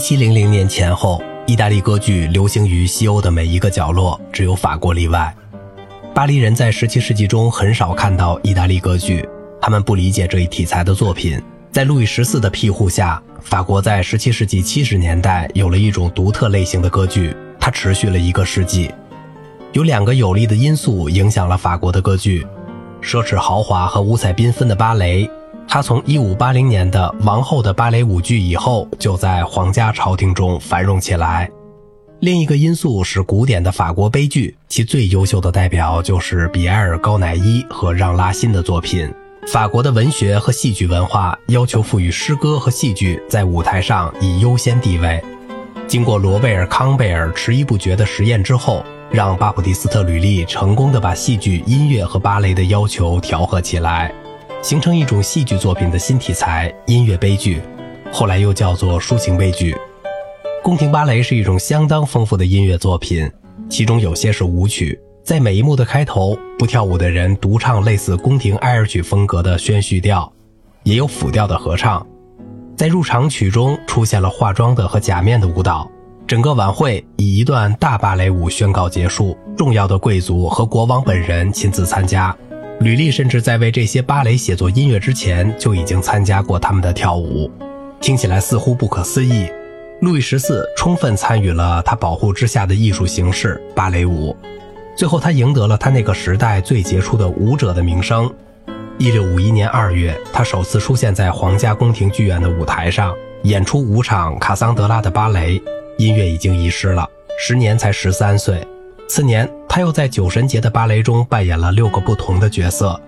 七零零年前后，意大利歌剧流行于西欧的每一个角落，只有法国例外。巴黎人在十七世纪中很少看到意大利歌剧，他们不理解这一题材的作品。在路易十四的庇护下，法国在十七世纪七十年代有了一种独特类型的歌剧，它持续了一个世纪。有两个有力的因素影响了法国的歌剧：奢侈豪华和五彩缤纷的芭蕾。他从1580年的《王后的芭蕾舞剧》以后，就在皇家朝廷中繁荣起来。另一个因素是古典的法国悲剧，其最优秀的代表就是比埃尔高乃伊和让拉辛的作品。法国的文学和戏剧文化要求赋予诗歌和戏剧在舞台上以优先地位。经过罗贝尔·康贝尔迟疑不决的实验之后，让巴普蒂斯特·吕利成功的把戏剧、音乐和芭蕾的要求调和起来。形成一种戏剧作品的新题材——音乐悲剧，后来又叫做抒情悲剧。宫廷芭蕾是一种相当丰富的音乐作品，其中有些是舞曲，在每一幕的开头，不跳舞的人独唱类似宫廷哀乐曲风格的宣叙调，也有辅调的合唱。在入场曲中出现了化妆的和假面的舞蹈，整个晚会以一段大芭蕾舞宣告结束。重要的贵族和国王本人亲自参加。吕丽甚至在为这些芭蕾写作音乐之前，就已经参加过他们的跳舞，听起来似乎不可思议。路易十四充分参与了他保护之下的艺术形式——芭蕾舞，最后他赢得了他那个时代最杰出的舞者的名声。一六五一年二月，他首次出现在皇家宫廷剧院的舞台上，演出五场卡桑德拉的芭蕾，音乐已经遗失了，时年才十三岁。次年，他又在酒神节的芭蕾中扮演了六个不同的角色。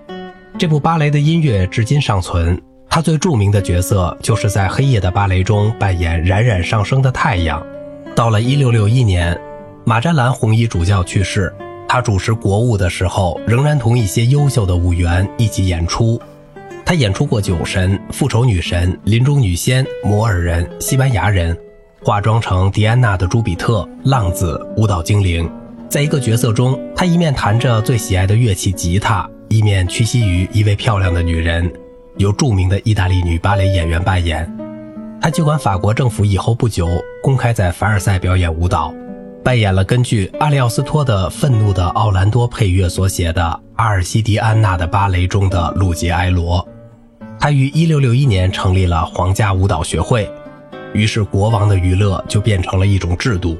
这部芭蕾的音乐至今尚存。他最著名的角色就是在黑夜的芭蕾中扮演冉冉上升的太阳。到了1661年，马占兰红衣主教去世，他主持国务的时候，仍然同一些优秀的舞员一起演出。他演出过酒神、复仇女神、林中女仙、摩尔人、西班牙人，化妆成狄安娜的朱比特、浪子、舞蹈精灵。在一个角色中，他一面弹着最喜爱的乐器吉他，一面屈膝于一位漂亮的女人，由著名的意大利女芭蕾演员扮演。他接管法国政府以后不久，公开在凡尔赛表演舞蹈，扮演了根据阿里奥斯托的《愤怒的奥兰多》配乐所写的阿尔西迪安娜的芭蕾中的路杰埃罗。他于1661年成立了皇家舞蹈学会，于是国王的娱乐就变成了一种制度。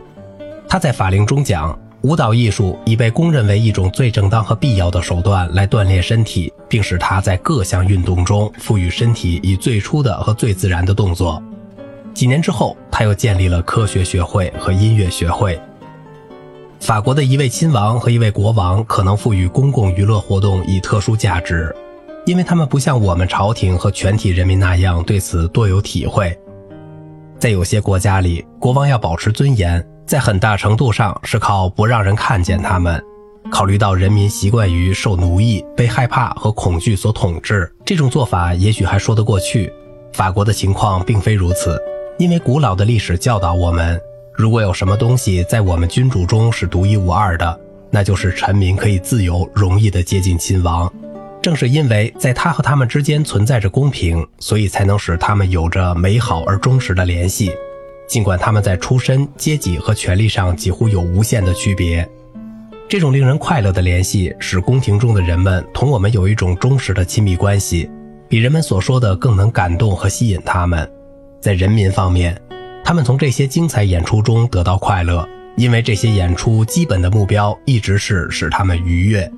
他在法令中讲。舞蹈艺术已被公认为一种最正当和必要的手段来锻炼身体，并使它在各项运动中赋予身体以最初的和最自然的动作。几年之后，他又建立了科学学会和音乐学会。法国的一位亲王和一位国王可能赋予公共娱乐活动以特殊价值，因为他们不像我们朝廷和全体人民那样对此多有体会。在有些国家里，国王要保持尊严。在很大程度上是靠不让人看见他们。考虑到人民习惯于受奴役、被害怕和恐惧所统治，这种做法也许还说得过去。法国的情况并非如此，因为古老的历史教导我们，如果有什么东西在我们君主中是独一无二的，那就是臣民可以自由、容易地接近亲王。正是因为在他和他们之间存在着公平，所以才能使他们有着美好而忠实的联系。尽管他们在出身、阶级和权力上几乎有无限的区别，这种令人快乐的联系使宫廷中的人们同我们有一种忠实的亲密关系，比人们所说的更能感动和吸引他们。在人民方面，他们从这些精彩演出中得到快乐，因为这些演出基本的目标一直是使他们愉悦。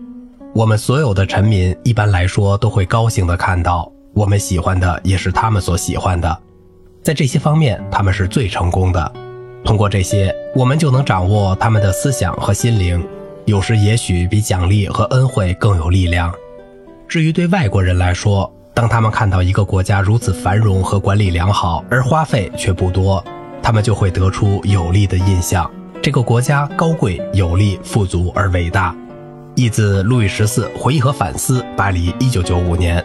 我们所有的臣民一般来说都会高兴地看到我们喜欢的也是他们所喜欢的。在这些方面，他们是最成功的。通过这些，我们就能掌握他们的思想和心灵。有时也许比奖励和恩惠更有力量。至于对外国人来说，当他们看到一个国家如此繁荣和管理良好，而花费却不多，他们就会得出有利的印象：这个国家高贵、有力、富足而伟大。译自路易十四回忆和反思，巴黎，一九九五年。